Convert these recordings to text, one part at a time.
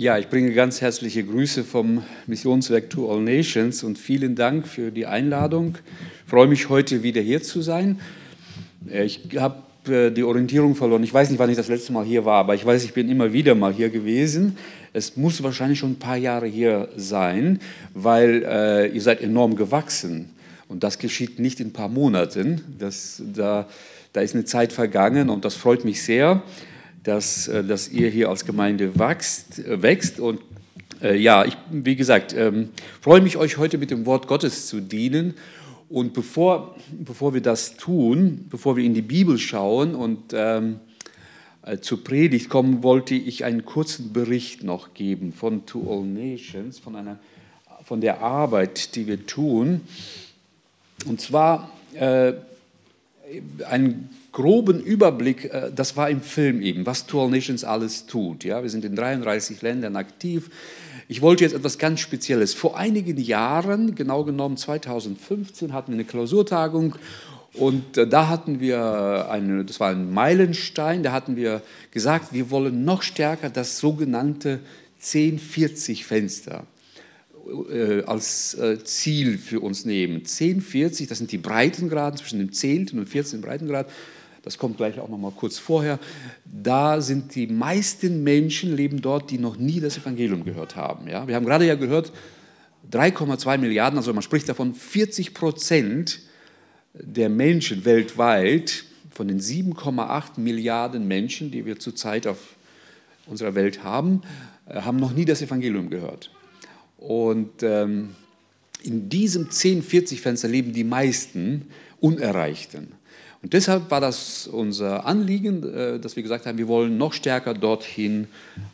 Ja, ich bringe ganz herzliche Grüße vom Missionswerk To All Nations und vielen Dank für die Einladung. Ich freue mich heute wieder hier zu sein. Äh, ich habe äh, die Orientierung verloren. Ich weiß nicht, wann ich das letzte Mal hier war, aber ich weiß, ich bin immer wieder mal hier gewesen. Es muss wahrscheinlich schon ein paar Jahre hier sein, weil äh, ihr seid enorm gewachsen. Und das geschieht nicht in ein paar Monaten. Das, da, da ist eine Zeit vergangen und das freut mich sehr dass, äh, dass ihr hier als Gemeinde wächst. Äh, wächst. Und äh, ja, ich, wie gesagt, ähm, freue mich, euch heute mit dem Wort Gottes zu dienen. Und bevor, bevor wir das tun, bevor wir in die Bibel schauen und ähm, äh, zur Predigt kommen, wollte ich einen kurzen Bericht noch geben von To All Nations, von, einer, von der Arbeit, die wir tun. Und zwar äh, ein groben Überblick, äh, das war im Film eben, was Tour Nations alles tut. Ja, wir sind in 33 Ländern aktiv. Ich wollte jetzt etwas ganz Spezielles. Vor einigen Jahren, genau genommen 2015, hatten wir eine Klausurtagung und äh, da hatten wir eine, das war ein Meilenstein, da hatten wir gesagt, wir wollen noch stärker das sogenannte 1040-Fenster äh, als Ziel für uns nehmen. 1040, das sind die Breitengraden zwischen dem 10. und 14. Breitengrad das kommt gleich auch noch mal kurz vorher, da sind die meisten Menschen leben dort, die noch nie das Evangelium gehört haben. Ja? Wir haben gerade ja gehört, 3,2 Milliarden, also man spricht davon, 40 Prozent der Menschen weltweit, von den 7,8 Milliarden Menschen, die wir zurzeit auf unserer Welt haben, äh, haben noch nie das Evangelium gehört. Und ähm, in diesem 10-40-Fenster leben die meisten Unerreichten. Und deshalb war das unser Anliegen, äh, dass wir gesagt haben, wir wollen noch stärker dorthin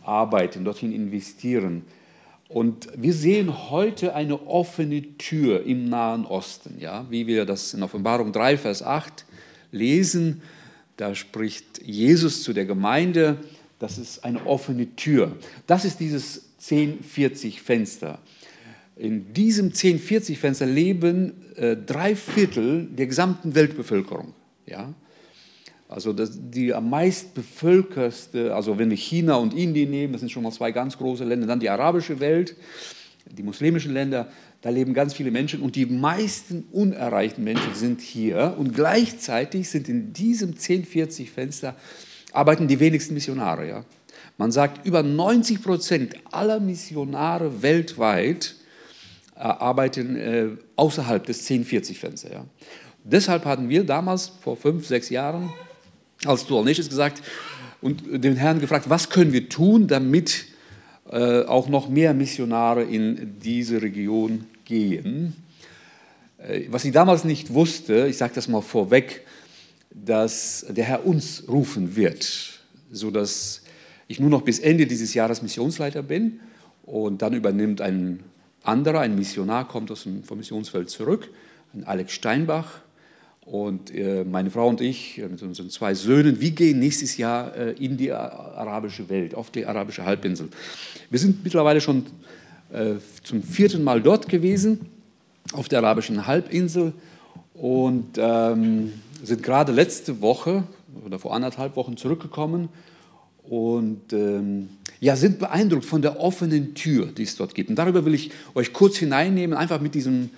arbeiten, dorthin investieren. Und wir sehen heute eine offene Tür im Nahen Osten, ja, wie wir das in Offenbarung 3, Vers 8 lesen. Da spricht Jesus zu der Gemeinde, das ist eine offene Tür. Das ist dieses 1040-Fenster. In diesem 1040-Fenster leben äh, drei Viertel der gesamten Weltbevölkerung. Ja? Also das, die am meist bevölkerste, also wenn wir China und Indien nehmen, das sind schon mal zwei ganz große Länder, dann die arabische Welt, die muslimischen Länder, da leben ganz viele Menschen und die meisten unerreichten Menschen sind hier und gleichzeitig sind in diesem 1040 Fenster arbeiten die wenigsten Missionare. Ja? Man sagt, über 90 Prozent aller Missionare weltweit äh, arbeiten äh, außerhalb des 1040 Fensters. Ja? Deshalb hatten wir damals, vor fünf, sechs Jahren, als Dual Nations gesagt und den Herrn gefragt, was können wir tun, damit äh, auch noch mehr Missionare in diese Region gehen. Äh, was ich damals nicht wusste, ich sage das mal vorweg, dass der Herr uns rufen wird, sodass ich nur noch bis Ende dieses Jahres Missionsleiter bin und dann übernimmt ein anderer, ein Missionar, kommt aus dem, Missionsfeld zurück, ein Alex Steinbach, und äh, meine Frau und ich äh, mit unseren zwei Söhnen, wir gehen nächstes Jahr äh, in die arabische Welt, auf die arabische Halbinsel. Wir sind mittlerweile schon zum vierten Mal dort gewesen, auf der arabischen Halbinsel und ähm, sind gerade letzte Woche oder vor anderthalb Wochen zurückgekommen und ähm, ja, sind beeindruckt von der offenen Tür, die es dort gibt. Und darüber will ich euch kurz hineinnehmen, einfach mit diesem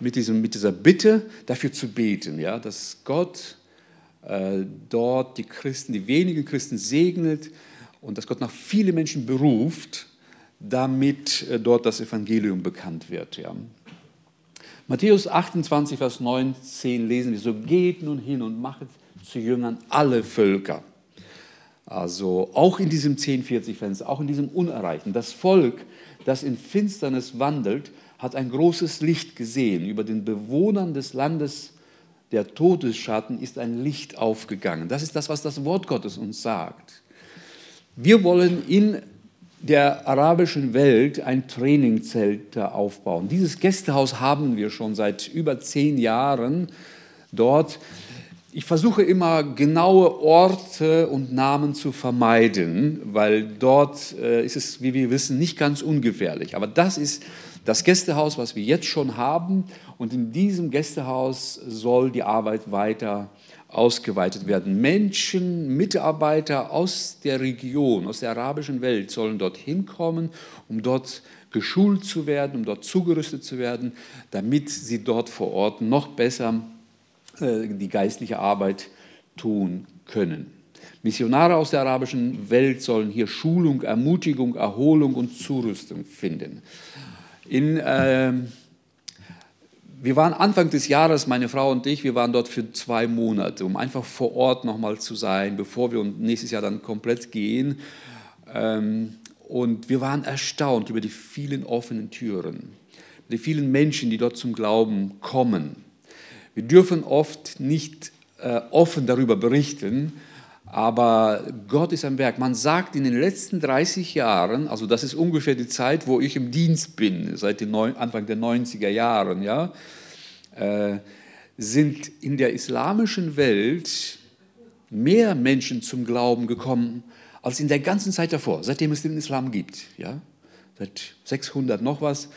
mit, diesem, mit dieser Bitte dafür zu beten, ja, dass Gott äh, dort die Christen, die wenigen Christen segnet und dass Gott noch viele Menschen beruft, damit äh, dort das Evangelium bekannt wird. Ja. Matthäus 28, Vers 19 lesen wir, so geht nun hin und machet zu Jüngern alle Völker. Also auch in diesem 1040-Fenster, auch in diesem Unerreichten. Das Volk, das in Finsternis wandelt, hat ein großes Licht gesehen. Über den Bewohnern des Landes der Todesschatten ist ein Licht aufgegangen. Das ist das, was das Wort Gottes uns sagt. Wir wollen in der arabischen Welt ein Trainingzelt aufbauen. Dieses Gästehaus haben wir schon seit über zehn Jahren dort. Ich versuche immer genaue Orte und Namen zu vermeiden, weil dort äh, ist es, wie wir wissen, nicht ganz ungefährlich. Aber das ist das Gästehaus, was wir jetzt schon haben. Und in diesem Gästehaus soll die Arbeit weiter ausgeweitet werden. Menschen, Mitarbeiter aus der Region, aus der arabischen Welt sollen dorthin kommen, um dort geschult zu werden, um dort zugerüstet zu werden, damit sie dort vor Ort noch besser äh, die geistliche Arbeit tun können. Missionare aus der arabischen Welt sollen hier Schulung, Ermutigung, Erholung und Zurüstung finden. In, äh, wir waren Anfang des Jahres, meine Frau und ich, wir waren dort für zwei Monate, um einfach vor Ort nochmal zu sein, bevor wir nächstes Jahr dann komplett gehen. Ähm, und wir waren erstaunt über die vielen offenen Türen, die vielen Menschen, die dort zum Glauben kommen. Wir dürfen oft nicht äh, offen darüber berichten, aber Gott ist am Werk. Man sagt in den letzten 30 Jahren, also das ist ungefähr die Zeit, wo ich im Dienst bin, seit den Anfang der 90er Jahren, ja, äh, sind in der islamischen Welt mehr Menschen zum Glauben gekommen als in der ganzen Zeit davor, seitdem es den Islam gibt. Ja, seit 600 noch was.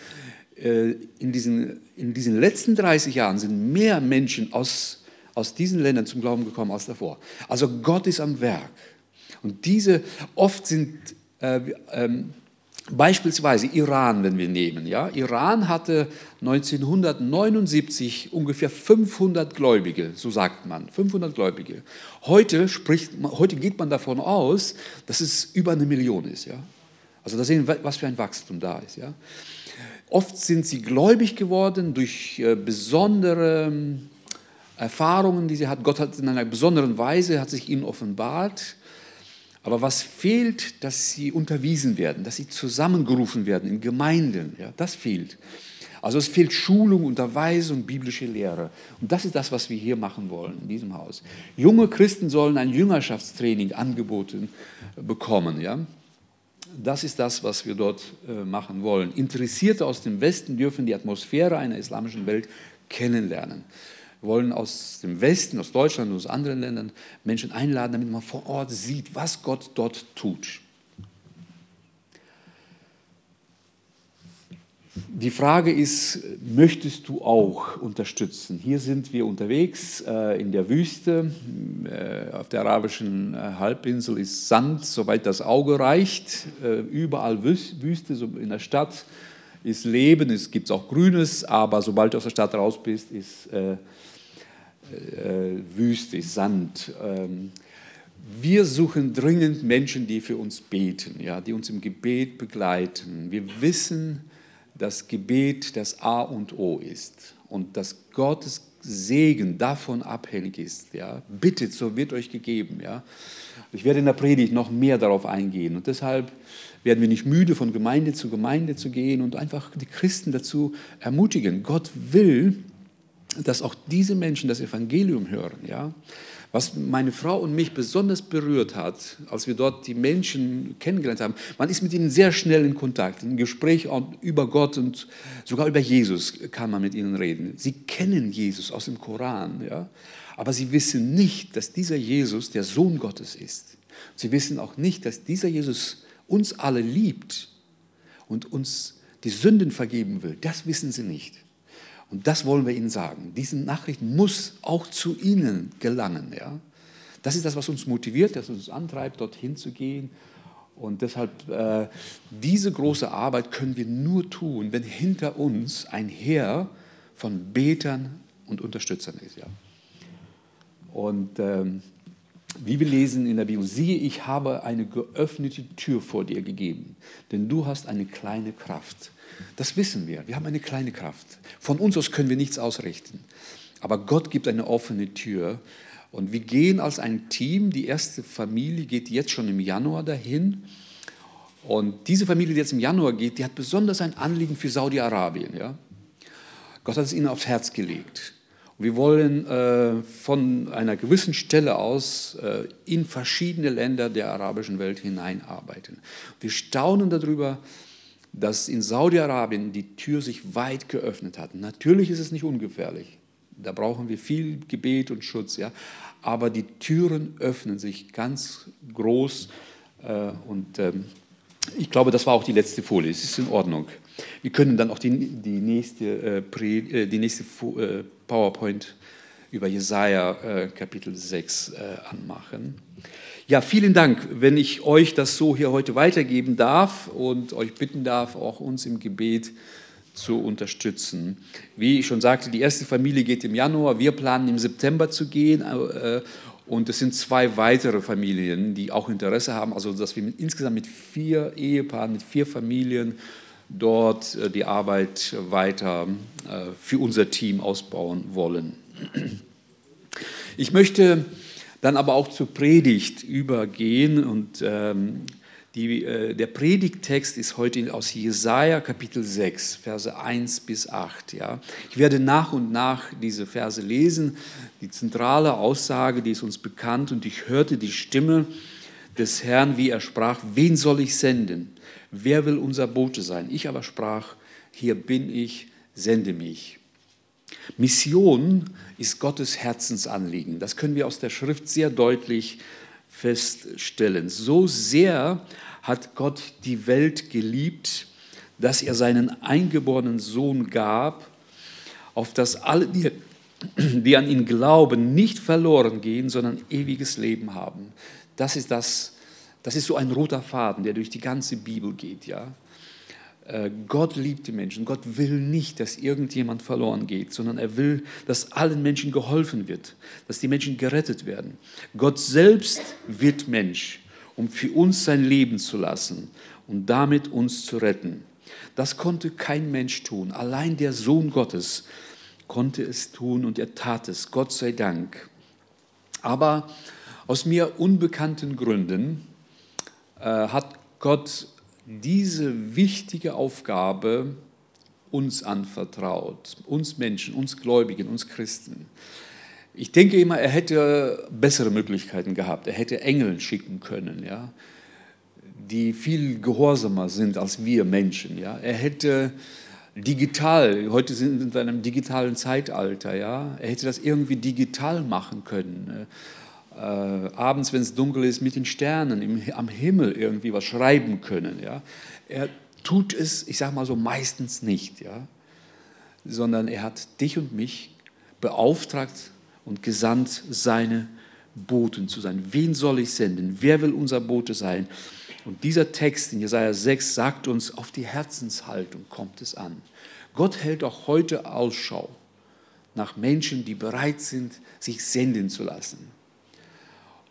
Äh, in diesen, in diesen letzten 30 Jahren sind mehr Menschen aus aus diesen Ländern zum Glauben gekommen als davor. Also Gott ist am Werk. Und diese, oft sind äh, ähm, beispielsweise Iran, wenn wir nehmen. Ja? Iran hatte 1979 ungefähr 500 Gläubige, so sagt man, 500 Gläubige. Heute, spricht, heute geht man davon aus, dass es über eine Million ist. Ja? Also da sehen wir, was für ein Wachstum da ist. Ja? Oft sind sie gläubig geworden durch äh, besondere Erfahrungen, die sie hat. Gott hat in einer besonderen Weise, hat sich ihnen offenbart. Aber was fehlt, dass sie unterwiesen werden, dass sie zusammengerufen werden in Gemeinden, ja, das fehlt. Also es fehlt Schulung, Unterweisung, biblische Lehre. Und das ist das, was wir hier machen wollen in diesem Haus. Junge Christen sollen ein Jüngerschaftstraining angeboten bekommen. Ja? Das ist das, was wir dort äh, machen wollen. Interessierte aus dem Westen dürfen die Atmosphäre einer islamischen Welt kennenlernen wollen aus dem Westen, aus Deutschland und aus anderen Ländern Menschen einladen, damit man vor Ort sieht, was Gott dort tut. Die Frage ist, möchtest du auch unterstützen? Hier sind wir unterwegs äh, in der Wüste. Äh, auf der arabischen äh, Halbinsel ist Sand, soweit das Auge reicht. Äh, überall Wüste, so in der Stadt ist Leben, es gibt auch Grünes, aber sobald du aus der Stadt raus bist, ist äh, Wüste, Sand. Ähm, wir suchen dringend Menschen, die für uns beten, ja, die uns im Gebet begleiten. Wir wissen, dass Gebet das A und O ist und dass Gottes Segen davon abhängig ist. Ja. Bittet, so wird euch gegeben. Ja. Ich werde in der Predigt noch mehr darauf eingehen und deshalb werden wir nicht müde, von Gemeinde zu Gemeinde zu gehen und einfach die Christen dazu ermutigen. Gott will, dass auch diese Menschen das Evangelium hören. Ja? Was meine Frau und mich besonders berührt hat, als wir dort die Menschen kennengelernt haben, man ist mit ihnen sehr schnell in Kontakt, im Gespräch über Gott und sogar über Jesus kann man mit ihnen reden. Sie kennen Jesus aus dem Koran, ja? aber sie wissen nicht, dass dieser Jesus der Sohn Gottes ist. Sie wissen auch nicht, dass dieser Jesus uns alle liebt und uns die Sünden vergeben will. Das wissen sie nicht. Und das wollen wir Ihnen sagen. Diese Nachricht muss auch zu Ihnen gelangen. Ja? Das ist das, was uns motiviert, das uns antreibt, dorthin zu gehen. Und deshalb, äh, diese große Arbeit können wir nur tun, wenn hinter uns ein Heer von Betern und Unterstützern ist. Ja? Und ähm, wie wir lesen in der Bibel, siehe, ich habe eine geöffnete Tür vor dir gegeben, denn du hast eine kleine Kraft. Das wissen wir. Wir haben eine kleine Kraft. Von uns aus können wir nichts ausrichten. Aber Gott gibt eine offene Tür. Und wir gehen als ein Team, die erste Familie geht jetzt schon im Januar dahin. Und diese Familie, die jetzt im Januar geht, die hat besonders ein Anliegen für Saudi-Arabien. Ja? Gott hat es ihnen aufs Herz gelegt. Wir wollen äh, von einer gewissen Stelle aus äh, in verschiedene Länder der arabischen Welt hineinarbeiten. Wir staunen darüber, dass in Saudi-Arabien die Tür sich weit geöffnet hat. Natürlich ist es nicht ungefährlich. Da brauchen wir viel Gebet und Schutz. Ja? Aber die Türen öffnen sich ganz groß. Äh, und ähm, ich glaube, das war auch die letzte Folie. Es ist in Ordnung. Wir können dann auch die, die nächste, äh, Pre, äh, die nächste äh, PowerPoint über Jesaja äh, Kapitel 6 äh, anmachen. Ja, vielen Dank, wenn ich euch das so hier heute weitergeben darf und euch bitten darf, auch uns im Gebet zu unterstützen. Wie ich schon sagte, die erste Familie geht im Januar, wir planen im September zu gehen äh, und es sind zwei weitere Familien, die auch Interesse haben, also dass wir mit, insgesamt mit vier Ehepaaren, mit vier Familien dort äh, die Arbeit weiter äh, für unser Team ausbauen wollen. Ich möchte dann aber auch zur Predigt übergehen und ähm, die, äh, der Predigttext ist heute aus Jesaja Kapitel 6, Verse 1 bis 8. Ja. Ich werde nach und nach diese Verse lesen. Die zentrale Aussage, die ist uns bekannt und ich hörte die Stimme des Herrn, wie er sprach, wen soll ich senden? wer will unser Bote sein? Ich aber sprach, hier bin ich, sende mich. Mission ist Gottes Herzensanliegen. Das können wir aus der Schrift sehr deutlich feststellen. So sehr hat Gott die Welt geliebt, dass er seinen eingeborenen Sohn gab, auf dass alle, die, die an ihn glauben, nicht verloren gehen, sondern ewiges Leben haben. Das ist das, das ist so ein roter Faden, der durch die ganze Bibel geht. Ja? Äh, Gott liebt die Menschen. Gott will nicht, dass irgendjemand verloren geht, sondern er will, dass allen Menschen geholfen wird, dass die Menschen gerettet werden. Gott selbst wird Mensch, um für uns sein Leben zu lassen und damit uns zu retten. Das konnte kein Mensch tun. Allein der Sohn Gottes konnte es tun und er tat es, Gott sei Dank. Aber aus mir unbekannten Gründen äh, hat Gott diese wichtige Aufgabe uns anvertraut, uns Menschen, uns Gläubigen, uns Christen. Ich denke immer, er hätte bessere Möglichkeiten gehabt. Er hätte Engel schicken können, ja, die viel gehorsamer sind als wir Menschen. Ja. Er hätte digital, heute sind wir in einem digitalen Zeitalter, ja, er hätte das irgendwie digital machen können abends, wenn es dunkel ist, mit den Sternen im, am Himmel irgendwie was schreiben können. Ja? Er tut es, ich sage mal so, meistens nicht, ja? sondern er hat dich und mich beauftragt und gesandt, seine Boten zu sein. Wen soll ich senden? Wer will unser Bote sein? Und dieser Text in Jesaja 6 sagt uns, auf die Herzenshaltung kommt es an. Gott hält auch heute Ausschau nach Menschen, die bereit sind, sich senden zu lassen.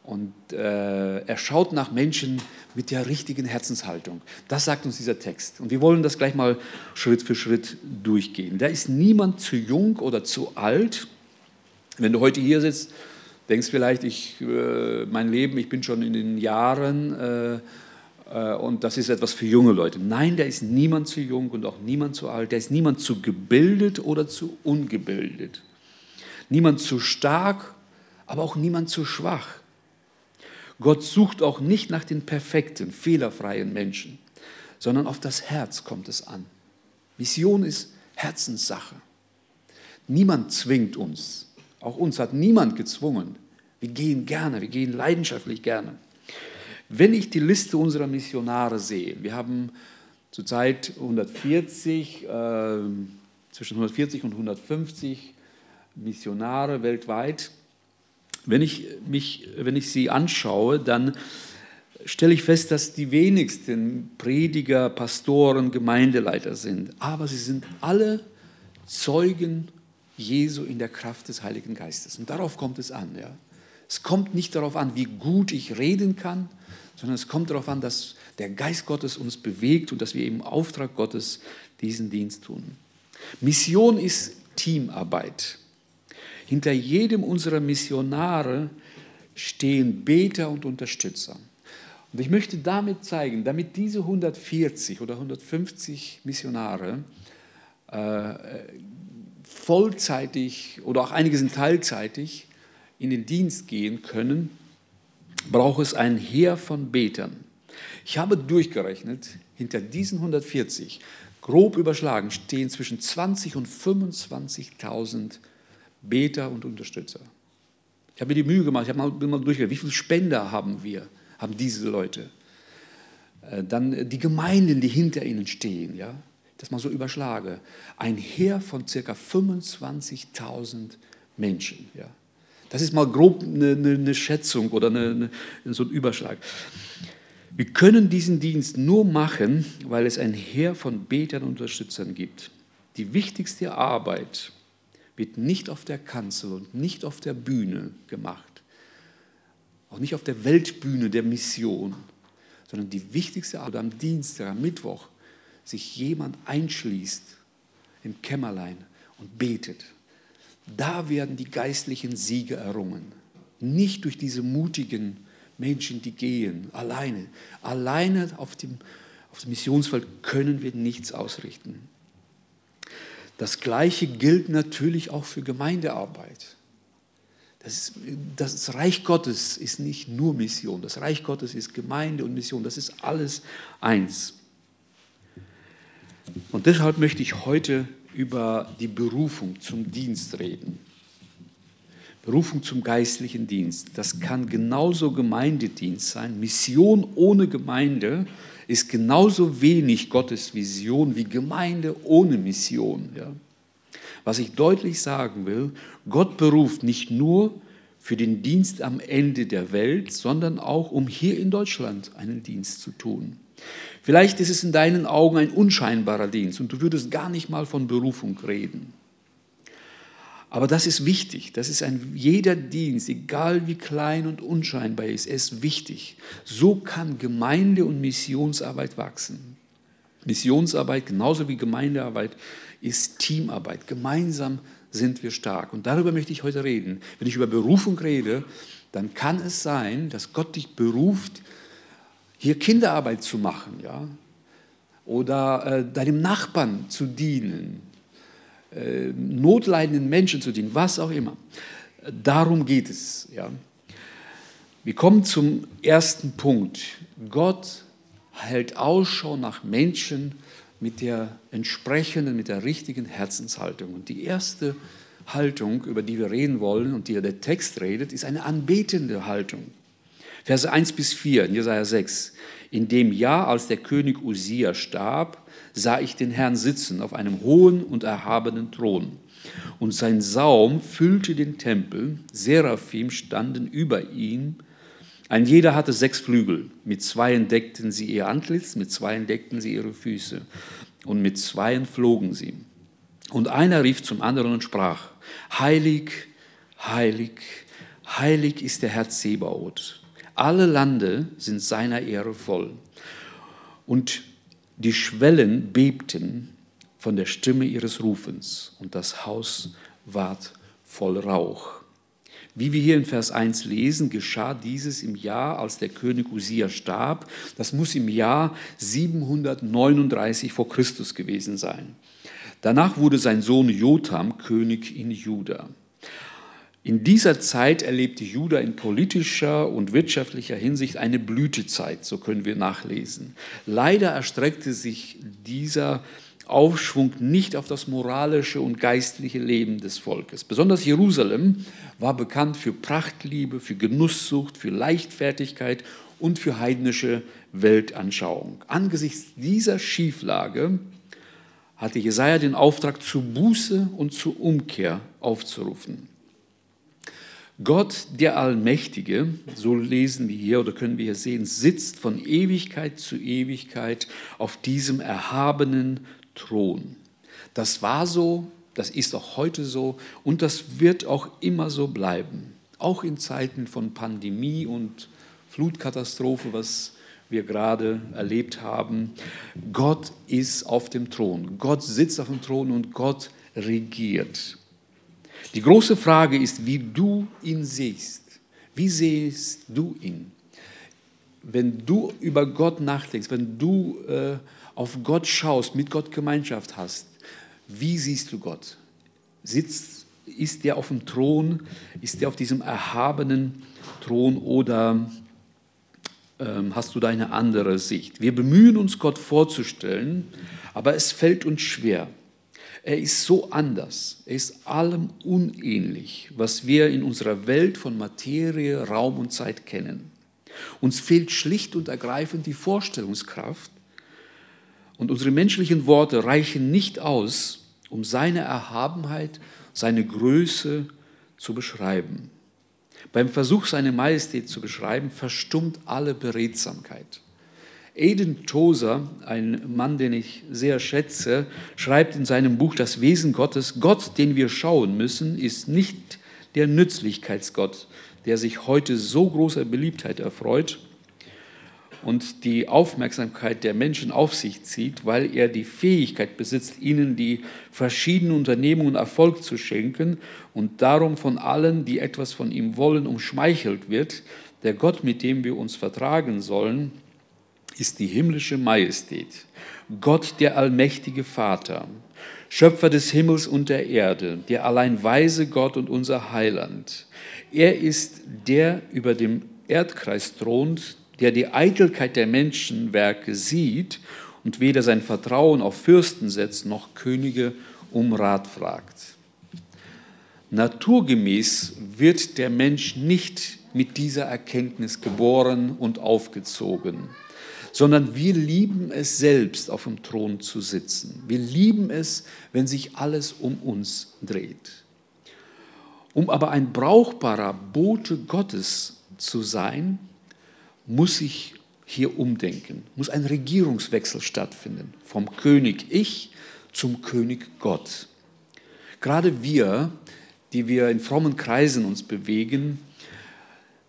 Und äh, er schaut nach Menschen mit der richtigen Herzenshaltung. Das sagt uns dieser Text. Und wir wollen das gleich mal Schritt für Schritt durchgehen. Da ist niemand zu jung oder zu alt. Wenn du heute hier sitzt, denkst vielleicht, ich, äh, mein Leben, ich bin schon in den Jahren äh, äh, und das ist etwas für junge Leute. Nein, da ist niemand zu jung und auch niemand zu alt. Da ist niemand zu gebildet oder zu ungebildet. Niemand zu stark, aber auch niemand zu schwach. Gott sucht auch nicht nach den perfekten, fehlerfreien Menschen, sondern auf das Herz kommt es an. Mission ist Herzenssache. Niemand zwingt uns. Auch uns hat niemand gezwungen. Wir gehen gerne, wir gehen leidenschaftlich gerne. Wenn ich die Liste unserer Missionare sehe, wir haben zurzeit 140, äh, zwischen 140 und 150 Missionare weltweit, wenn ich, mich, wenn ich sie anschaue, dann stelle ich fest, dass die wenigsten Prediger, Pastoren, Gemeindeleiter sind. Aber sie sind alle Zeugen Jesu in der Kraft des Heiligen Geistes. Und darauf kommt es an. Ja. Es kommt nicht darauf an, wie gut ich reden kann, sondern es kommt darauf an, dass der Geist Gottes uns bewegt und dass wir im Auftrag Gottes diesen Dienst tun. Mission ist Teamarbeit. Hinter jedem unserer Missionare stehen Beter und Unterstützer. Und ich möchte damit zeigen, damit diese 140 oder 150 Missionare äh, vollzeitig oder auch einige sind teilzeitig in den Dienst gehen können, braucht es ein Heer von Betern. Ich habe durchgerechnet, hinter diesen 140, grob überschlagen, stehen zwischen 20 und 25.000 Beter und Unterstützer. Ich habe mir die Mühe gemacht, ich habe mal, durchgegangen, wie viele Spender haben wir, haben diese Leute. Äh, dann die Gemeinden, die hinter ihnen stehen, ja, das mal so überschlage. Ein Heer von circa 25.000 Menschen. Ja. Das ist mal grob eine, eine, eine Schätzung oder eine, so ein Überschlag. Wir können diesen Dienst nur machen, weil es ein Heer von Betern und Unterstützern gibt. Die wichtigste Arbeit wird nicht auf der Kanzel und nicht auf der Bühne gemacht, auch nicht auf der Weltbühne der Mission, sondern die wichtigste Arbeit am Dienstag, am Mittwoch, sich jemand einschließt im Kämmerlein und betet. Da werden die geistlichen Siege errungen. Nicht durch diese mutigen Menschen, die gehen, alleine. Alleine auf dem, auf dem Missionsfeld können wir nichts ausrichten. Das Gleiche gilt natürlich auch für Gemeindearbeit. Das, das, Reich Gottes ist nicht nur Mission. Das Reich Gottes ist Gemeinde und Mission. Das ist alles eins. Und deshalb möchte ich heute über die Berufung zum Dienst reden. Berufung zum geistlichen Dienst. Das kann genauso Gemeindedienst sein. Mission ohne Gemeinde ist genauso wenig Gottes Vision wie Gemeinde ohne Mission. Ja. Was ich deutlich sagen will, Gott beruft nicht nur für den Dienst am Ende der Welt, sondern auch, um hier in Deutschland einen Dienst zu tun. Vielleicht ist es in deinen Augen ein unscheinbarer Dienst und du würdest gar nicht mal von Berufung reden. Aber das ist wichtig. Das ist ein jeder Dienst, egal wie klein und unscheinbar ist, ist wichtig. So kann Gemeinde und Missionsarbeit wachsen. Missionsarbeit genauso wie Gemeindearbeit ist Teamarbeit. Gemeinsam sind wir stark. Und darüber möchte ich heute reden. Wenn ich über Berufung rede, dann kann es sein, dass Gott dich beruft, hier Kinderarbeit zu machen, ja, oder äh, deinem Nachbarn zu dienen, äh, notleidenden Menschen zu dienen, was auch immer. Darum geht es. Ja. Wir kommen zum ersten Punkt. Gott hält Ausschau nach Menschen mit der entsprechenden, mit der richtigen Herzenshaltung. Und die erste Haltung, über die wir reden wollen und die der Text redet, ist eine anbetende Haltung. Verse 1 bis 4 in Jesaja 6. In dem Jahr, als der König Usia starb, sah ich den Herrn sitzen auf einem hohen und erhabenen Thron. Und sein Saum füllte den Tempel, Seraphim standen über ihm. Ein jeder hatte sechs Flügel, mit zweien deckten sie ihr Antlitz, mit zweien deckten sie ihre Füße und mit zweien flogen sie. Und einer rief zum anderen und sprach, Heilig, heilig, heilig ist der Herr Zebaoth. Alle Lande sind seiner Ehre voll. Und die Schwellen bebten von der Stimme ihres Rufens und das Haus ward voll Rauch. Wie wir hier in Vers 1 lesen, geschah dieses im Jahr, als der König Usia starb. Das muss im Jahr 739 vor Christus gewesen sein. Danach wurde sein Sohn Jotham König in Juda. In dieser Zeit erlebte Juda in politischer und wirtschaftlicher Hinsicht eine Blütezeit, so können wir nachlesen. Leider erstreckte sich dieser Aufschwung nicht auf das moralische und geistliche Leben des Volkes. Besonders Jerusalem war bekannt für Prachtliebe, für Genusssucht, für Leichtfertigkeit und für heidnische Weltanschauung. Angesichts dieser Schieflage hatte Jesaja den Auftrag zur Buße und zur Umkehr aufzurufen. Gott, der Allmächtige, so lesen wir hier oder können wir hier sehen, sitzt von Ewigkeit zu Ewigkeit auf diesem erhabenen Thron. Das war so, das ist auch heute so und das wird auch immer so bleiben. Auch in Zeiten von Pandemie und Flutkatastrophe, was wir gerade erlebt haben. Gott ist auf dem Thron. Gott sitzt auf dem Thron und Gott regiert. Die große Frage ist, wie du ihn siehst. Wie siehst du ihn? Wenn du über Gott nachdenkst, wenn du äh, auf Gott schaust, mit Gott Gemeinschaft hast, wie siehst du Gott? Sitzt, ist der auf dem Thron? Ist der auf diesem erhabenen Thron oder ähm, hast du da eine andere Sicht? Wir bemühen uns, Gott vorzustellen, aber es fällt uns schwer. Er ist so anders. Er ist allem unähnlich, was wir in unserer Welt von Materie, Raum und Zeit kennen. Uns fehlt schlicht und ergreifend die Vorstellungskraft und unsere menschlichen Worte reichen nicht aus, um seine Erhabenheit, seine Größe zu beschreiben. Beim Versuch, seine Majestät zu beschreiben, verstummt alle Beredsamkeit. Aiden Tozer, ein Mann, den ich sehr schätze, schreibt in seinem Buch Das Wesen Gottes, Gott, den wir schauen müssen, ist nicht der Nützlichkeitsgott, der sich heute so großer Beliebtheit erfreut und die Aufmerksamkeit der Menschen auf sich zieht, weil er die Fähigkeit besitzt, ihnen die verschiedenen Unternehmungen Erfolg zu schenken und darum von allen, die etwas von ihm wollen, umschmeichelt wird. Der Gott, mit dem wir uns vertragen sollen, ist die himmlische Majestät, Gott der allmächtige Vater, Schöpfer des Himmels und der Erde, der allein weise Gott und unser Heiland. Er ist der über dem Erdkreis thront, der die Eitelkeit der Menschenwerke sieht und weder sein Vertrauen auf Fürsten setzt noch Könige um Rat fragt. Naturgemäß wird der Mensch nicht mit dieser Erkenntnis geboren und aufgezogen sondern wir lieben es selbst, auf dem Thron zu sitzen. Wir lieben es, wenn sich alles um uns dreht. Um aber ein brauchbarer Bote Gottes zu sein, muss ich hier umdenken, muss ein Regierungswechsel stattfinden, vom König Ich zum König Gott. Gerade wir, die wir in frommen Kreisen uns bewegen,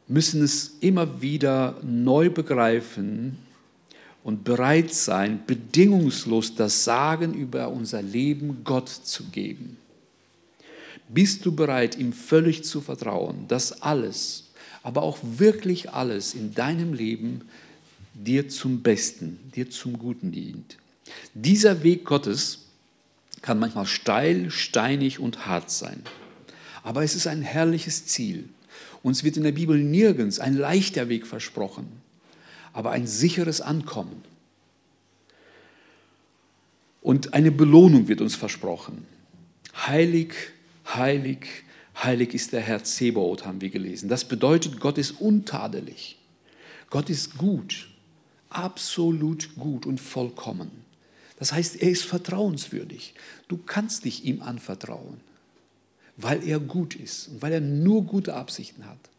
müssen es immer wieder neu begreifen, und bereit sein, bedingungslos das Sagen über unser Leben Gott zu geben. Bist du bereit, ihm völlig zu vertrauen, dass alles, aber auch wirklich alles in deinem Leben dir zum Besten, dir zum Guten dient? Dieser Weg Gottes kann manchmal steil, steinig und hart sein. Aber es ist ein herrliches Ziel. Uns wird in der Bibel nirgends ein leichter Weg versprochen aber ein sicheres Ankommen. Und eine Belohnung wird uns versprochen. Heilig, heilig, heilig ist der Herr Zebaoth, haben wir gelesen. Das bedeutet, Gott ist untadelig. Gott ist gut, absolut gut und vollkommen. Das heißt, er ist vertrauenswürdig. Du kannst dich ihm anvertrauen, weil er gut ist und weil er nur gute Absichten hat.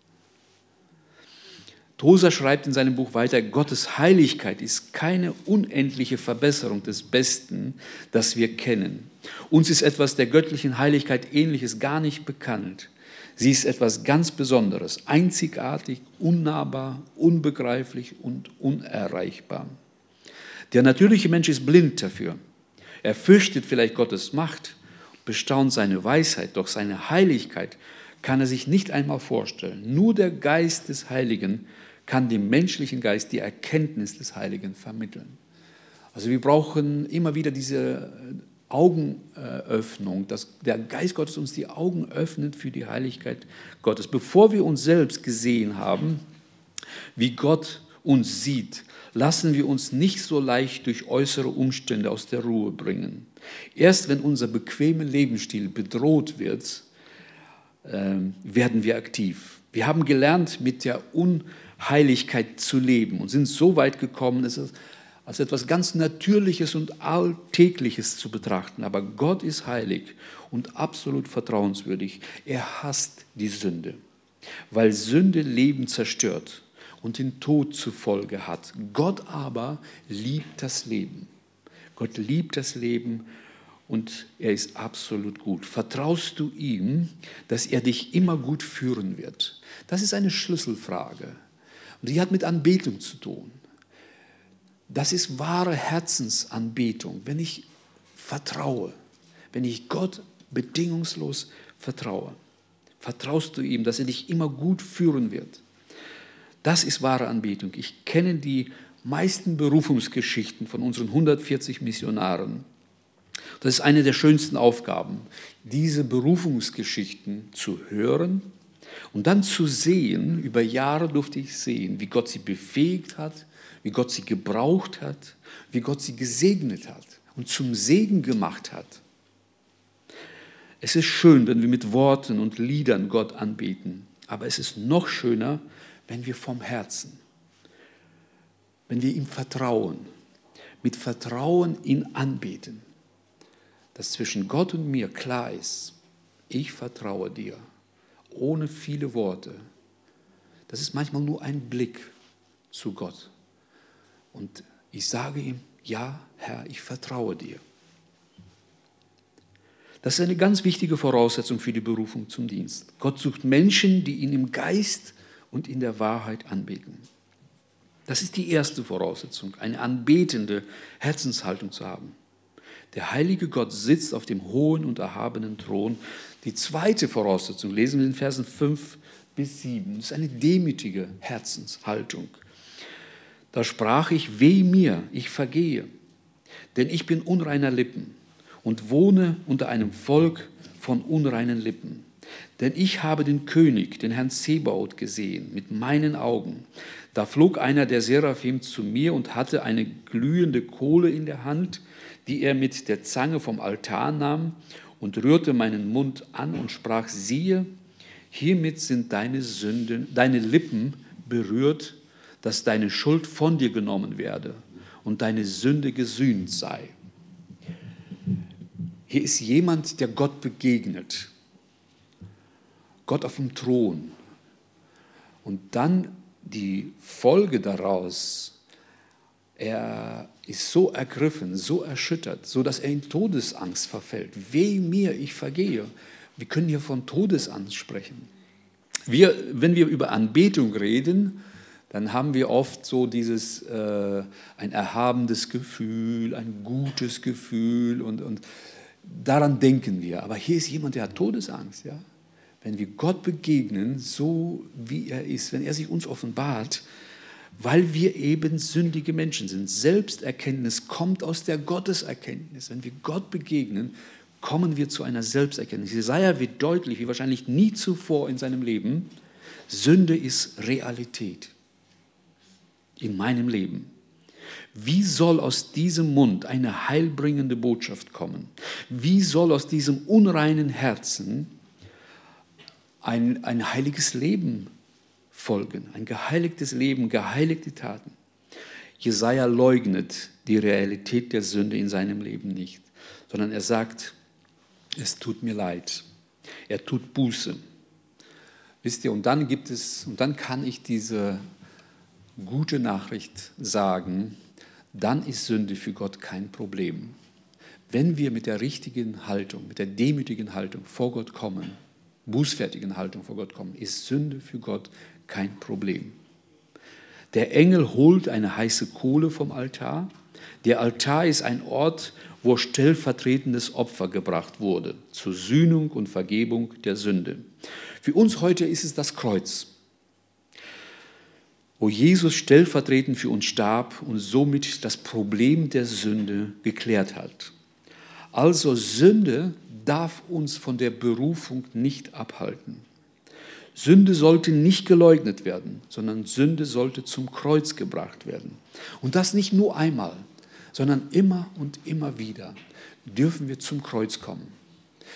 Tosa schreibt in seinem Buch weiter, Gottes Heiligkeit ist keine unendliche Verbesserung des Besten, das wir kennen. Uns ist etwas der göttlichen Heiligkeit ähnliches gar nicht bekannt. Sie ist etwas ganz Besonderes, einzigartig, unnahbar, unbegreiflich und unerreichbar. Der natürliche Mensch ist blind dafür. Er fürchtet vielleicht Gottes Macht, bestaunt seine Weisheit, doch seine Heiligkeit kann er sich nicht einmal vorstellen. Nur der Geist des Heiligen kann dem menschlichen Geist die Erkenntnis des Heiligen vermitteln. Also wir brauchen immer wieder diese Augenöffnung, dass der Geist Gottes uns die Augen öffnet für die Heiligkeit Gottes. Bevor wir uns selbst gesehen haben, wie Gott uns sieht, lassen wir uns nicht so leicht durch äußere Umstände aus der Ruhe bringen. Erst wenn unser bequemer Lebensstil bedroht wird, ähm, werden wir aktiv. Wir haben gelernt, mit der Un Heiligkeit zu leben und sind so weit gekommen, es als etwas ganz Natürliches und Alltägliches zu betrachten. Aber Gott ist heilig und absolut vertrauenswürdig. Er hasst die Sünde, weil Sünde Leben zerstört und den Tod zur Folge hat. Gott aber liebt das Leben. Gott liebt das Leben und er ist absolut gut. Vertraust du ihm, dass er dich immer gut führen wird? Das ist eine Schlüsselfrage. Und die hat mit Anbetung zu tun. Das ist wahre Herzensanbetung, wenn ich vertraue, wenn ich Gott bedingungslos vertraue. Vertraust du ihm, dass er dich immer gut führen wird. Das ist wahre Anbetung. Ich kenne die meisten Berufungsgeschichten von unseren 140 Missionaren. Das ist eine der schönsten Aufgaben, diese Berufungsgeschichten zu hören und dann zu sehen, über Jahre durfte ich sehen, wie Gott sie befähigt hat, wie Gott sie gebraucht hat, wie Gott sie gesegnet hat und zum Segen gemacht hat. Es ist schön, wenn wir mit Worten und Liedern Gott anbeten, aber es ist noch schöner, wenn wir vom Herzen, wenn wir ihm vertrauen, mit Vertrauen ihn anbeten, dass zwischen Gott und mir klar ist, ich vertraue dir ohne viele Worte. Das ist manchmal nur ein Blick zu Gott. Und ich sage ihm, ja, Herr, ich vertraue dir. Das ist eine ganz wichtige Voraussetzung für die Berufung zum Dienst. Gott sucht Menschen, die ihn im Geist und in der Wahrheit anbeten. Das ist die erste Voraussetzung, eine anbetende Herzenshaltung zu haben. Der heilige Gott sitzt auf dem hohen und erhabenen Thron. Die zweite Voraussetzung lesen wir in Versen 5 bis 7. Das ist eine demütige Herzenshaltung. Da sprach ich, weh mir, ich vergehe, denn ich bin unreiner Lippen und wohne unter einem Volk von unreinen Lippen. Denn ich habe den König, den Herrn Zebaoth, gesehen mit meinen Augen. Da flog einer der Seraphim zu mir und hatte eine glühende Kohle in der Hand, die er mit der Zange vom Altar nahm und rührte meinen Mund an und sprach, siehe, hiermit sind deine Sünden, deine Lippen berührt, dass deine Schuld von dir genommen werde und deine Sünde gesühnt sei. Hier ist jemand, der Gott begegnet. Gott auf dem Thron. Und dann die Folge daraus, er ist so ergriffen, so erschüttert, so dass er in Todesangst verfällt. Weh mir, ich vergehe. Wir können hier von Todesangst sprechen. Wir, wenn wir über Anbetung reden, dann haben wir oft so dieses äh, ein erhabendes Gefühl, ein gutes Gefühl und, und daran denken wir. Aber hier ist jemand, der hat Todesangst. Ja? Wenn wir Gott begegnen, so wie er ist, wenn er sich uns offenbart, weil wir eben sündige Menschen sind. Selbsterkenntnis kommt aus der Gotteserkenntnis. Wenn wir Gott begegnen, kommen wir zu einer Selbsterkenntnis. Jesaja wird deutlich, wie wahrscheinlich nie zuvor in seinem Leben, Sünde ist Realität in meinem Leben. Wie soll aus diesem Mund eine heilbringende Botschaft kommen? Wie soll aus diesem unreinen Herzen ein, ein heiliges Leben folgen, ein geheiligtes Leben, geheiligte Taten. Jesaja leugnet die Realität der Sünde in seinem Leben nicht, sondern er sagt, es tut mir leid. Er tut Buße. Wisst ihr, und dann gibt es, und dann kann ich diese gute Nachricht sagen, dann ist Sünde für Gott kein Problem. Wenn wir mit der richtigen Haltung, mit der demütigen Haltung vor Gott kommen, bußfertigen Haltung vor Gott kommen, ist Sünde für Gott kein Problem. Der Engel holt eine heiße Kohle vom Altar. Der Altar ist ein Ort, wo stellvertretendes Opfer gebracht wurde zur Sühnung und Vergebung der Sünde. Für uns heute ist es das Kreuz, wo Jesus stellvertretend für uns starb und somit das Problem der Sünde geklärt hat. Also Sünde darf uns von der Berufung nicht abhalten. Sünde sollte nicht geleugnet werden, sondern Sünde sollte zum Kreuz gebracht werden. Und das nicht nur einmal, sondern immer und immer wieder dürfen wir zum Kreuz kommen.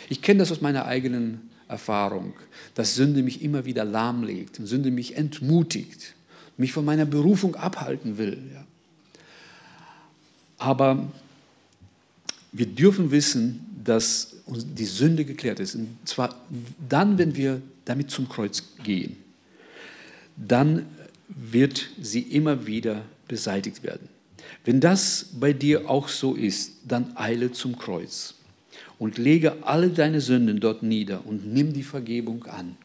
Ich kenne das aus meiner eigenen Erfahrung, dass Sünde mich immer wieder lahmlegt und Sünde mich entmutigt, mich von meiner Berufung abhalten will. Aber wir dürfen wissen, dass die Sünde geklärt ist. Und zwar dann, wenn wir damit zum Kreuz gehen, dann wird sie immer wieder beseitigt werden. Wenn das bei dir auch so ist, dann eile zum Kreuz und lege alle deine Sünden dort nieder und nimm die Vergebung an.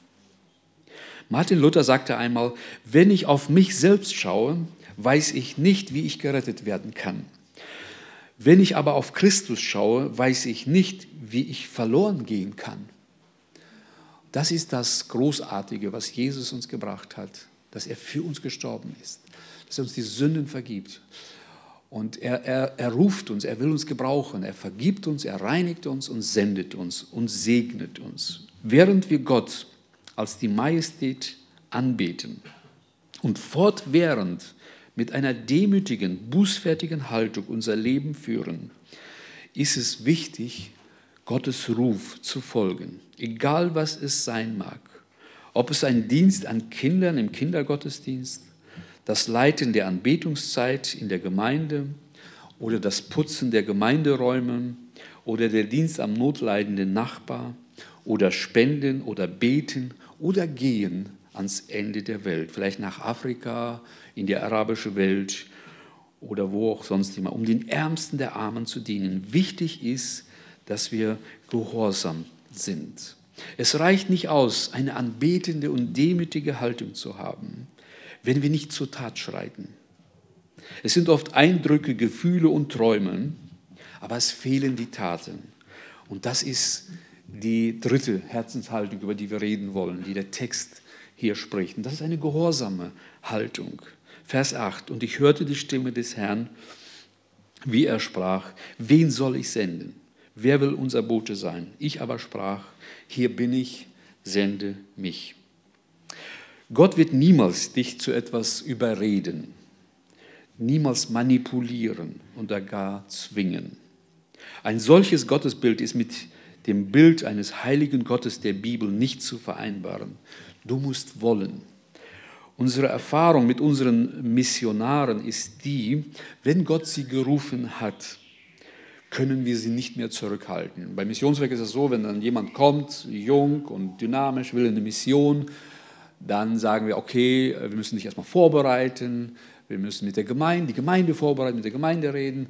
Martin Luther sagte einmal, wenn ich auf mich selbst schaue, weiß ich nicht, wie ich gerettet werden kann. Wenn ich aber auf Christus schaue, weiß ich nicht, wie ich verloren gehen kann. Das ist das Großartige, was Jesus uns gebracht hat, dass er für uns gestorben ist, dass er uns die Sünden vergibt. Und er, er, er ruft uns, er will uns gebrauchen, er vergibt uns, er reinigt uns und sendet uns und segnet uns. Während wir Gott als die Majestät anbeten und fortwährend mit einer demütigen, bußfertigen Haltung unser Leben führen, ist es wichtig, Gottes Ruf zu folgen, egal was es sein mag. Ob es ein Dienst an Kindern im Kindergottesdienst, das Leiten der Anbetungszeit in der Gemeinde oder das Putzen der Gemeinderäume oder der Dienst am notleidenden Nachbar oder Spenden oder Beten oder gehen ans Ende der Welt, vielleicht nach Afrika, in die arabische Welt oder wo auch sonst immer, um den Ärmsten der Armen zu dienen. Wichtig ist, dass wir gehorsam sind. Es reicht nicht aus, eine anbetende und demütige Haltung zu haben, wenn wir nicht zur Tat schreiten. Es sind oft Eindrücke, Gefühle und Träume, aber es fehlen die Taten. Und das ist die dritte Herzenshaltung, über die wir reden wollen, die der Text hier spricht. Und das ist eine gehorsame Haltung. Vers 8. Und ich hörte die Stimme des Herrn, wie er sprach, wen soll ich senden? Wer will unser Bote sein? Ich aber sprach, hier bin ich, sende mich. Gott wird niemals dich zu etwas überreden, niemals manipulieren oder gar zwingen. Ein solches Gottesbild ist mit dem Bild eines heiligen Gottes der Bibel nicht zu vereinbaren. Du musst wollen. Unsere Erfahrung mit unseren Missionaren ist die, wenn Gott sie gerufen hat, können wir sie nicht mehr zurückhalten. Beim Missionswerk ist es so, wenn dann jemand kommt, jung und dynamisch, will eine Mission, dann sagen wir, okay, wir müssen dich erstmal vorbereiten, wir müssen mit der Gemeinde, die Gemeinde vorbereiten, mit der Gemeinde reden.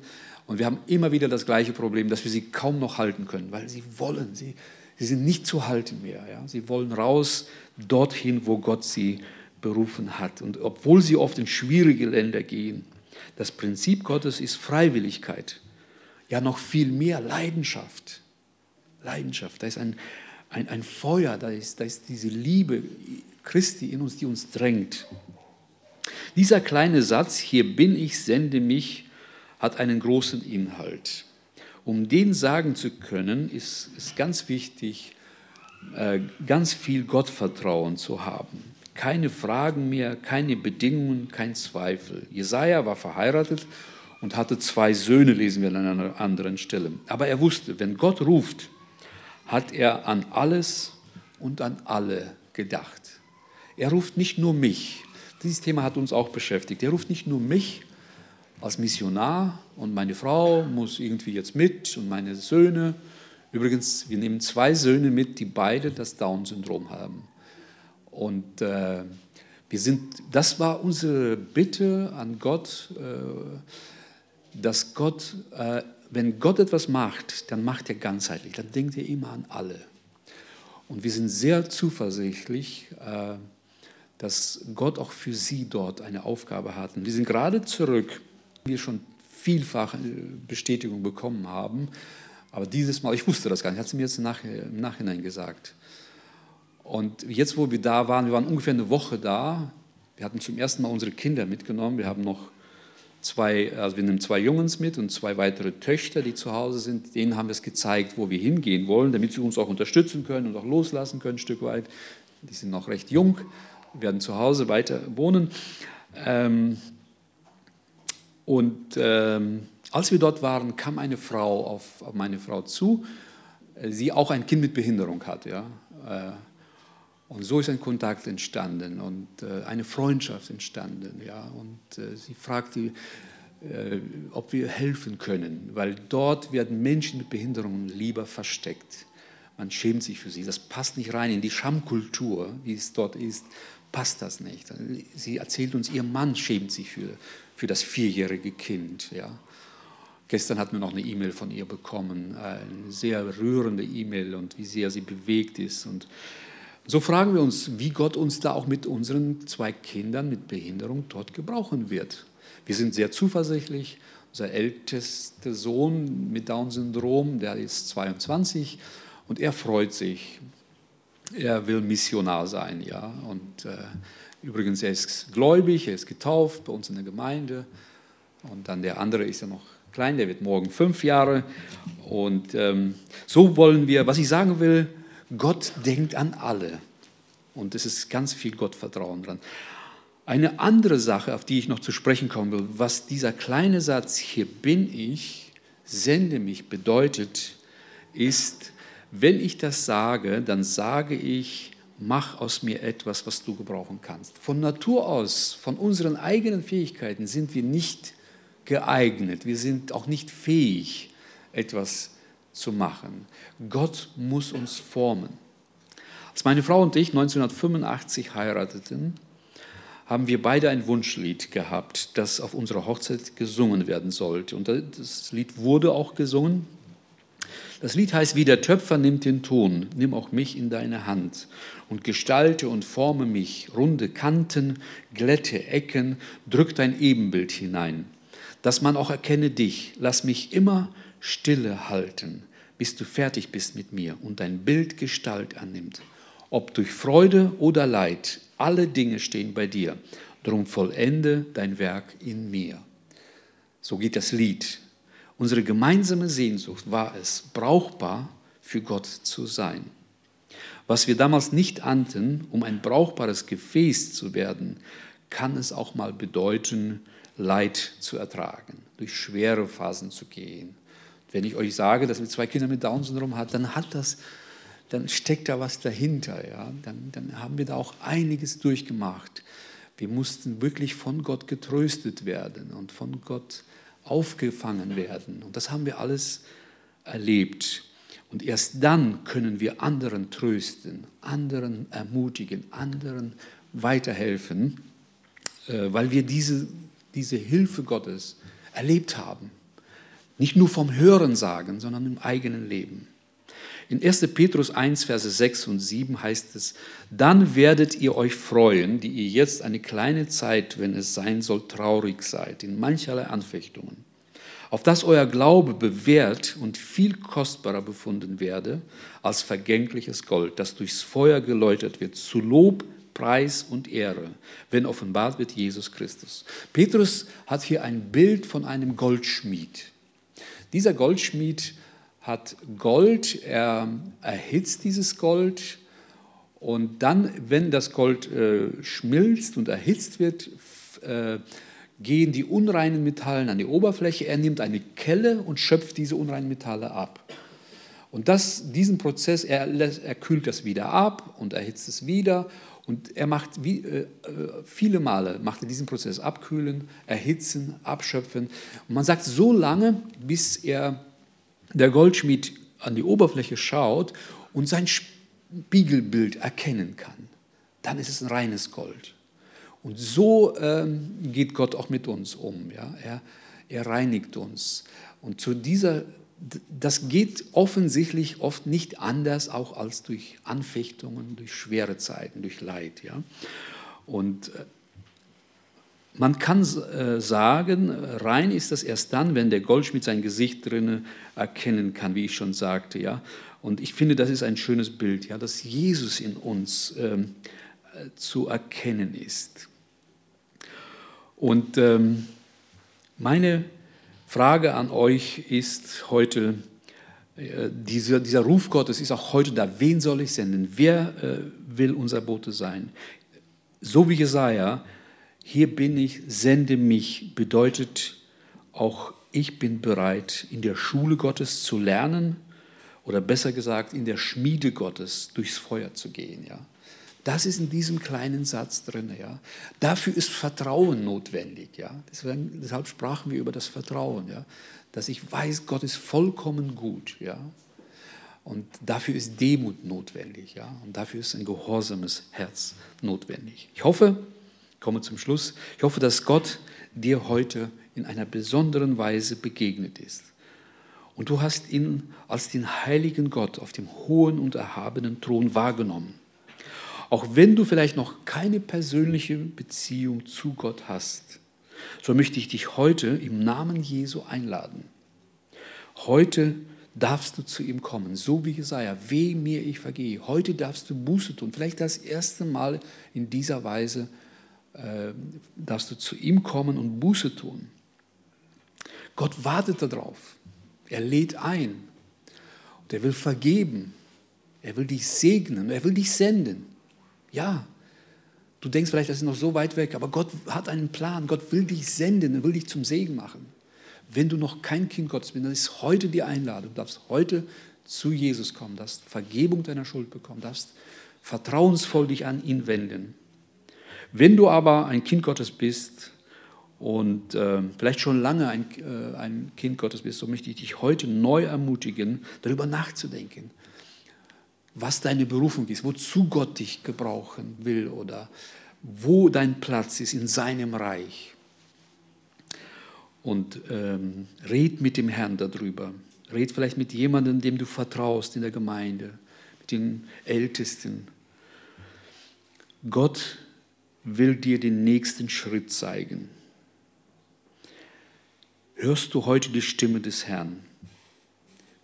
Und wir haben immer wieder das gleiche Problem, dass wir sie kaum noch halten können, weil sie wollen, sie, sie sind nicht zu halten mehr. Ja? Sie wollen raus dorthin, wo Gott sie berufen hat. Und obwohl sie oft in schwierige Länder gehen, das Prinzip Gottes ist Freiwilligkeit. Ja, noch viel mehr Leidenschaft. Leidenschaft, da ist ein, ein, ein Feuer, da ist, da ist diese Liebe Christi in uns, die uns drängt. Dieser kleine Satz, hier bin ich, sende mich, hat einen großen Inhalt. Um den sagen zu können, ist es ganz wichtig, äh, ganz viel Gottvertrauen zu haben. Keine Fragen mehr, keine Bedingungen, kein Zweifel. Jesaja war verheiratet und hatte zwei Söhne, lesen wir an einer anderen Stelle. Aber er wusste, wenn Gott ruft, hat er an alles und an alle gedacht. Er ruft nicht nur mich. Dieses Thema hat uns auch beschäftigt. Er ruft nicht nur mich, als Missionar und meine Frau muss irgendwie jetzt mit und meine Söhne. Übrigens, wir nehmen zwei Söhne mit, die beide das Down-Syndrom haben. Und äh, wir sind, das war unsere Bitte an Gott, äh, dass Gott, äh, wenn Gott etwas macht, dann macht er ganzheitlich, dann denkt er immer an alle. Und wir sind sehr zuversichtlich, äh, dass Gott auch für sie dort eine Aufgabe hat. Und wir sind gerade zurück wir schon vielfach äh, Bestätigung bekommen haben. Aber dieses Mal, ich wusste das gar nicht, hat sie mir jetzt im Nachhinein gesagt. Und jetzt, wo wir da waren, wir waren ungefähr eine Woche da, wir hatten zum ersten Mal unsere Kinder mitgenommen. Wir haben noch zwei, also wir nehmen zwei Jungs mit und zwei weitere Töchter, die zu Hause sind. Denen haben wir es gezeigt, wo wir hingehen wollen, damit sie uns auch unterstützen können und auch loslassen können, ein Stück weit. Die sind noch recht jung, werden zu Hause weiter wohnen. Ähm, und ähm, als wir dort waren, kam eine Frau auf, meine Frau zu, äh, sie auch ein Kind mit Behinderung hat. Ja? Äh, und so ist ein Kontakt entstanden und äh, eine Freundschaft entstanden. Ja? Und sie fragte, ob wir helfen können, weil dort werden Menschen mit Behinderungen lieber versteckt. Man schämt sich für sie. Das passt nicht rein in die Schamkultur, wie es dort ist. Passt das nicht. Sie erzählt uns, ihr Mann schämt sich für, für das vierjährige Kind. Ja. Gestern hatten wir noch eine E-Mail von ihr bekommen, eine sehr rührende E-Mail und wie sehr sie bewegt ist. Und so fragen wir uns, wie Gott uns da auch mit unseren zwei Kindern mit Behinderung dort gebrauchen wird. Wir sind sehr zuversichtlich. Unser ältester Sohn mit Down-Syndrom, der ist 22 und er freut sich. Er will Missionar sein, ja. Und äh, Übrigens, er ist gläubig, er ist getauft bei uns in der Gemeinde. Und dann der andere ist ja noch klein, der wird morgen fünf Jahre. Und ähm, so wollen wir, was ich sagen will, Gott denkt an alle. Und es ist ganz viel Gottvertrauen dran. Eine andere Sache, auf die ich noch zu sprechen kommen will, was dieser kleine Satz, hier bin ich, sende mich, bedeutet, ist, wenn ich das sage, dann sage ich, mach aus mir etwas, was du gebrauchen kannst. Von Natur aus, von unseren eigenen Fähigkeiten sind wir nicht geeignet, wir sind auch nicht fähig, etwas zu machen. Gott muss uns formen. Als meine Frau und ich 1985 heirateten, haben wir beide ein Wunschlied gehabt, das auf unserer Hochzeit gesungen werden sollte. Und das Lied wurde auch gesungen. Das Lied heißt, wie der Töpfer nimmt den Ton, nimm auch mich in deine Hand und gestalte und forme mich, runde Kanten, glätte Ecken, drück dein Ebenbild hinein, dass man auch erkenne dich, lass mich immer stille halten, bis du fertig bist mit mir und dein Bild Gestalt annimmt. Ob durch Freude oder Leid, alle Dinge stehen bei dir. Drum vollende dein Werk in mir. So geht das Lied. Unsere gemeinsame Sehnsucht war es, brauchbar für Gott zu sein. Was wir damals nicht ahnten, um ein brauchbares Gefäß zu werden, kann es auch mal bedeuten, Leid zu ertragen, durch schwere Phasen zu gehen. Wenn ich euch sage, dass wir zwei Kinder mit Down-Syndrom hat, dann hat das dann steckt da was dahinter. Ja? Dann, dann haben wir da auch einiges durchgemacht. Wir mussten wirklich von Gott getröstet werden und von Gott aufgefangen werden. Und das haben wir alles erlebt. Und erst dann können wir anderen trösten, anderen ermutigen, anderen weiterhelfen, äh, weil wir diese, diese Hilfe Gottes erlebt haben. Nicht nur vom Hören sagen, sondern im eigenen Leben. In 1. Petrus 1, Verse 6 und 7 heißt es, dann werdet ihr euch freuen, die ihr jetzt eine kleine Zeit, wenn es sein soll, traurig seid, in mancherlei Anfechtungen, auf dass euer Glaube bewährt und viel kostbarer befunden werde als vergängliches Gold, das durchs Feuer geläutert wird, zu Lob, Preis und Ehre, wenn offenbart wird Jesus Christus. Petrus hat hier ein Bild von einem Goldschmied. Dieser Goldschmied hat Gold, er erhitzt dieses Gold und dann, wenn das Gold äh, schmilzt und erhitzt wird, äh, gehen die unreinen Metalle an die Oberfläche. Er nimmt eine Kelle und schöpft diese unreinen Metalle ab. Und das, diesen Prozess, er, er kühlt das wieder ab und erhitzt es wieder. Und er macht wie, äh, viele Male macht er diesen Prozess abkühlen, erhitzen, abschöpfen. Und man sagt so lange, bis er der Goldschmied an die Oberfläche schaut und sein Spiegelbild erkennen kann, dann ist es ein reines Gold. Und so ähm, geht Gott auch mit uns um. Ja? Er, er reinigt uns. Und zu dieser, das geht offensichtlich oft nicht anders, auch als durch Anfechtungen, durch schwere Zeiten, durch Leid. Ja? Und äh, man kann äh, sagen, rein ist das erst dann, wenn der Goldschmied sein Gesicht drinne erkennen kann, wie ich schon sagte. Ja? Und ich finde, das ist ein schönes Bild, ja, dass Jesus in uns ähm, zu erkennen ist. Und ähm, meine Frage an euch ist heute, äh, dieser, dieser Ruf Gottes ist auch heute da. Wen soll ich senden? Wer äh, will unser Bote sein? So wie Jesaja hier bin ich, sende mich, bedeutet auch, ich bin bereit, in der Schule Gottes zu lernen oder besser gesagt, in der Schmiede Gottes durchs Feuer zu gehen. Ja. Das ist in diesem kleinen Satz drin. Ja. Dafür ist Vertrauen notwendig. Ja. Deswegen, deshalb sprachen wir über das Vertrauen, ja. dass ich weiß, Gott ist vollkommen gut. Ja. Und dafür ist Demut notwendig. Ja. Und dafür ist ein gehorsames Herz notwendig. Ich hoffe, komme zum Schluss. Ich hoffe, dass Gott dir heute in einer besonderen Weise begegnet ist. Und du hast ihn als den heiligen Gott auf dem hohen und erhabenen Thron wahrgenommen. Auch wenn du vielleicht noch keine persönliche Beziehung zu Gott hast, so möchte ich dich heute im Namen Jesu einladen. Heute darfst du zu ihm kommen, so wie Jesaja, weh mir, ich vergehe. Heute darfst du Buße tun, vielleicht das erste Mal in dieser Weise äh, darfst du zu ihm kommen und Buße tun. Gott wartet darauf. Er lädt ein. Und er will vergeben. Er will dich segnen. Er will dich senden. Ja, du denkst vielleicht, das ist noch so weit weg, aber Gott hat einen Plan. Gott will dich senden. Er will dich zum Segen machen. Wenn du noch kein Kind Gottes bist, dann ist heute die Einladung. Du darfst heute zu Jesus kommen, darfst Vergebung deiner Schuld bekommen, darfst vertrauensvoll dich an ihn wenden. Wenn du aber ein Kind Gottes bist und äh, vielleicht schon lange ein, äh, ein Kind Gottes bist, so möchte ich dich heute neu ermutigen, darüber nachzudenken. Was deine Berufung ist, wozu Gott dich gebrauchen will oder wo dein Platz ist in seinem Reich. Und ähm, red mit dem Herrn darüber. Red vielleicht mit jemandem, dem du vertraust in der Gemeinde, mit den Ältesten. Gott will dir den nächsten Schritt zeigen. Hörst du heute die Stimme des Herrn,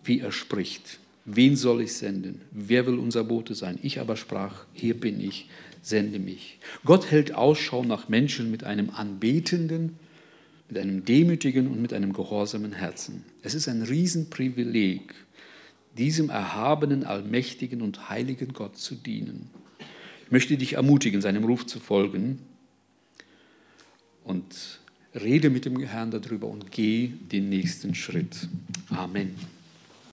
wie er spricht? Wen soll ich senden? Wer will unser Bote sein? Ich aber sprach, hier bin ich, sende mich. Gott hält Ausschau nach Menschen mit einem anbetenden, mit einem demütigen und mit einem gehorsamen Herzen. Es ist ein Riesenprivileg, diesem erhabenen, allmächtigen und heiligen Gott zu dienen. Ich möchte dich ermutigen, seinem Ruf zu folgen und rede mit dem Herrn darüber und geh den nächsten Schritt. Amen.